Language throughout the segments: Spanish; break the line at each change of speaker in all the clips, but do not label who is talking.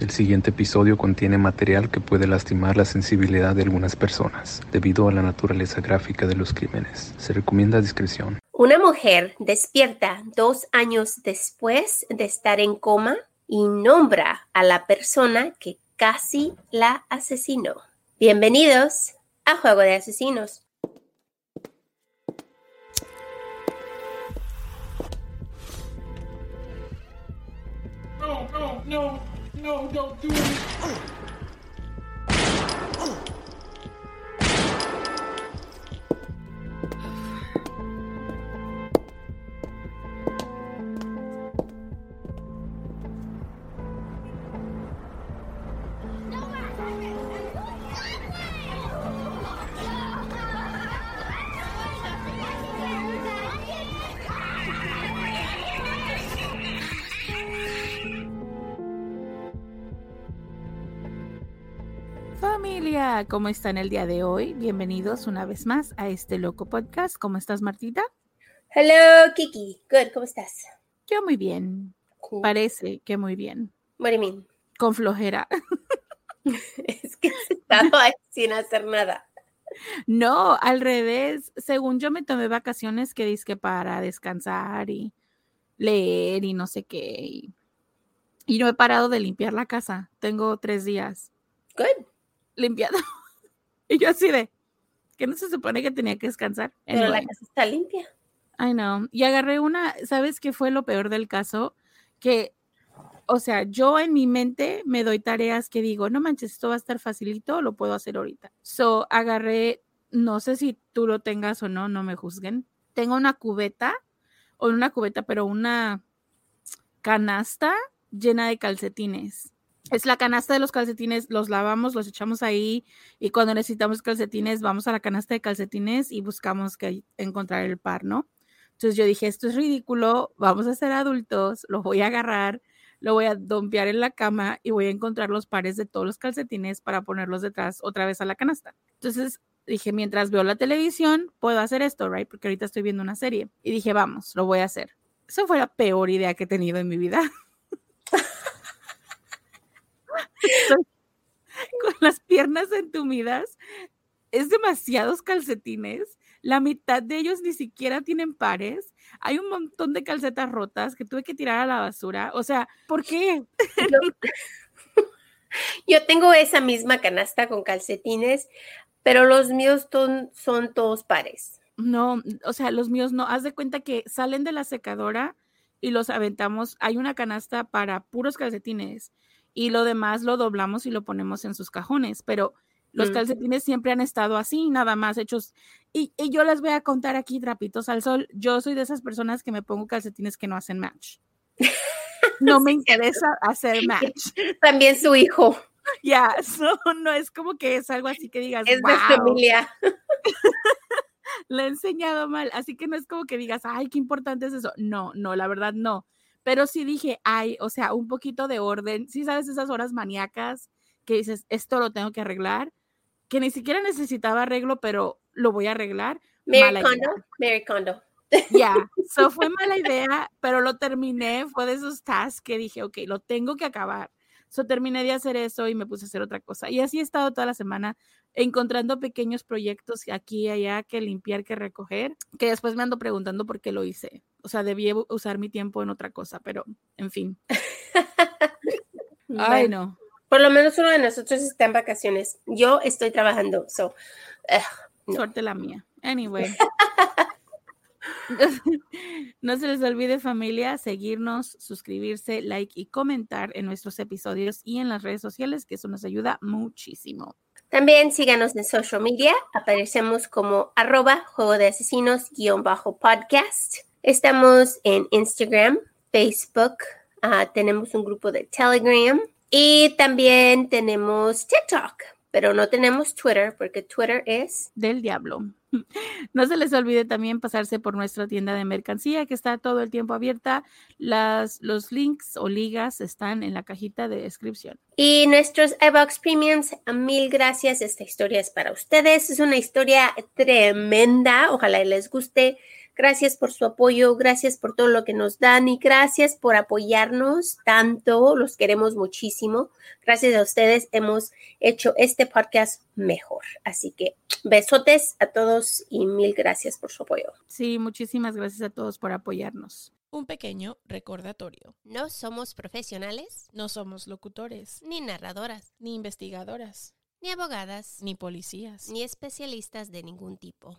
El siguiente episodio contiene material que puede lastimar la sensibilidad de algunas personas debido a la naturaleza gráfica de los crímenes. Se recomienda discreción.
Una mujer despierta dos años después de estar en coma y nombra a la persona que casi la asesinó. Bienvenidos a Juego de Asesinos.
No, no, no, no, don't do it.
Familia, ¿cómo están el día de hoy? Bienvenidos una vez más a este loco podcast. ¿Cómo estás, Martita?
Hello, Kiki. Good, ¿cómo estás?
Yo muy bien.
Cool.
Parece que muy bien.
What do you mean?
Con flojera.
Es que he estado ahí sin hacer nada.
No, al revés. Según yo me tomé vacaciones que dizque para descansar y leer y no sé qué. Y, y no he parado de limpiar la casa. Tengo tres días
Good.
Limpiando. y yo así de, que no se supone que tenía que descansar.
Pero la casa está limpia.
I know. Y agarré una, ¿sabes qué fue lo peor del caso? Que, o sea, yo en mi mente me doy tareas que digo, no manches, esto va a estar facilito, lo puedo hacer ahorita. So, agarré, no sé si tú lo tengas o no, no me juzguen. Tengo una cubeta, o una cubeta, pero una canasta llena de calcetines. Es la canasta de los calcetines, los lavamos, los echamos ahí y cuando necesitamos calcetines vamos a la canasta de calcetines y buscamos que encontrar el par, ¿no? Entonces yo dije, esto es ridículo, vamos a ser adultos, lo voy a agarrar, lo voy a dompear en la cama y voy a encontrar los pares de todos los calcetines para ponerlos detrás otra vez a la canasta. Entonces dije, mientras veo la televisión, puedo hacer esto, ¿right? Porque ahorita estoy viendo una serie. Y dije, vamos, lo voy a hacer. Esa fue la peor idea que he tenido en mi vida. Estoy con las piernas entumidas. Es demasiados calcetines. La mitad de ellos ni siquiera tienen pares. Hay un montón de calcetas rotas que tuve que tirar a la basura. O sea, ¿por qué?
Yo, yo tengo esa misma canasta con calcetines, pero los míos ton- son todos pares.
No, o sea, los míos no. Haz de cuenta que salen de la secadora y los aventamos. Hay una canasta para puros calcetines y lo demás lo doblamos y lo ponemos en sus cajones, pero los
Mm.
calcetines siempre han estado así, nada más hechos. Y, y yo les voy a contar aquí trapitos al sol. Yo soy de esas personas que me pongo calcetines que no hacen match. No me interesa hacer match.
También su hijo
Ya, so, no es como que es algo así que digas,
es de
"Wow".
familia.
le he enseñado mal, así que no es como que digas, ay, qué importante es eso. No, no, la verdad no. Pero sí dije, ay, o sea, un poquito de orden. Sí, sabes, esas horas maníacas que dices, esto lo tengo que arreglar, que ni siquiera necesitaba arreglo, pero lo voy a arreglar.
Mary. Kondo. Mary Kondo.
Ya, so fue mala idea, pero lo terminé. Fue de esos tasks que dije, ok, lo tengo que acabar. So terminé de hacer eso y me puse a hacer otra cosa. Y así he estado toda la semana encontrando pequeños proyectos aquí y allá que limpiar, que recoger, que después me ando preguntando por qué lo hice. O sea, debí usar mi tiempo en otra cosa, pero en fin. Ay,
Bueno,
no.
Por lo menos uno de nosotros está en vacaciones. Yo estoy trabajando, so no.
Suerte la mía. Anyway. No se les olvide familia seguirnos, suscribirse, like y comentar en nuestros episodios y en las redes sociales, que eso nos ayuda muchísimo.
También síganos en social media. Aparecemos como arroba juego de asesinos guion bajo podcast. Estamos en Instagram, Facebook. ah, tenemos un grupo de Telegram Y también tenemos TikTok, pero no tenemos Twitter porque Twitter es
del diablo. No se les olvide también pasarse por nuestra tienda de mercancía que está todo el tiempo abierta. Las, los links o ligas están en la cajita de descripción.
Y nuestros iBox Premiums, mil gracias. Esta historia es para ustedes. Es una historia tremenda. Ojalá les guste. Gracias por su apoyo, gracias por todo lo que nos dan y gracias por apoyarnos tanto. Los queremos muchísimo. Gracias a ustedes hemos hecho este podcast mejor. Así que besotes a todos y mil gracias por su apoyo.
Sí, muchísimas gracias a todos por apoyarnos.
Un pequeño recordatorio.
No somos profesionales,
No somos locutores,
ni narradoras,
ni investigadoras,
ni abogadas,
ni policías.
ni especialistas de ningún tipo.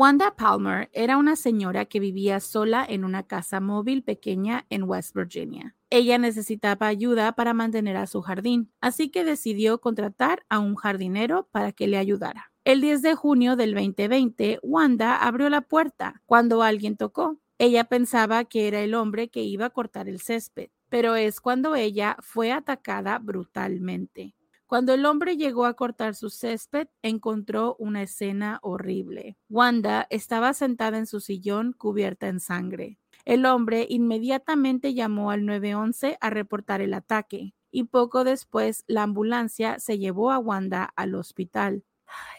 Wanda Palmer era una señora que vivía sola en una casa móvil pequeña en West Virginia. Ella necesitaba ayuda para mantener a su jardín, así que decidió contratar a un jardinero para que le ayudara. El 10 de junio del 2020, Wanda abrió la puerta cuando alguien tocó. Ella pensaba que era el hombre que iba a cortar el césped, pero es cuando ella fue atacada brutalmente. Cuando el hombre llegó a cortar su césped, encontró una escena horrible. Wanda estaba sentada en su sillón cubierta en sangre. El hombre inmediatamente llamó al 911 a reportar el ataque y poco después la ambulancia se llevó a Wanda al hospital.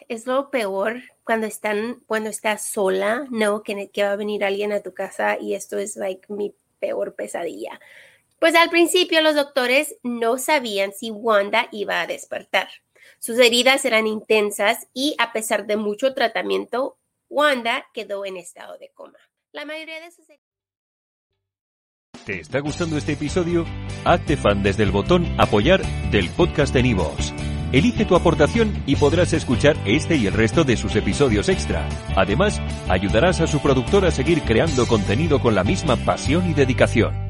Es lo peor cuando están, cuando estás sola, no, que, que va a venir alguien a tu casa y esto es like mi peor pesadilla. Pues al principio los doctores no sabían si Wanda iba a despertar. Sus heridas eran intensas y a pesar de mucho tratamiento, Wanda quedó en estado de coma. La mayoría de sus
¿Te está gustando este episodio? Hazte fan desde el botón Apoyar del podcast de Nivos. Elige tu aportación y podrás escuchar este y el resto de sus episodios extra. Además, ayudarás a su productor a seguir creando contenido con la misma pasión y dedicación.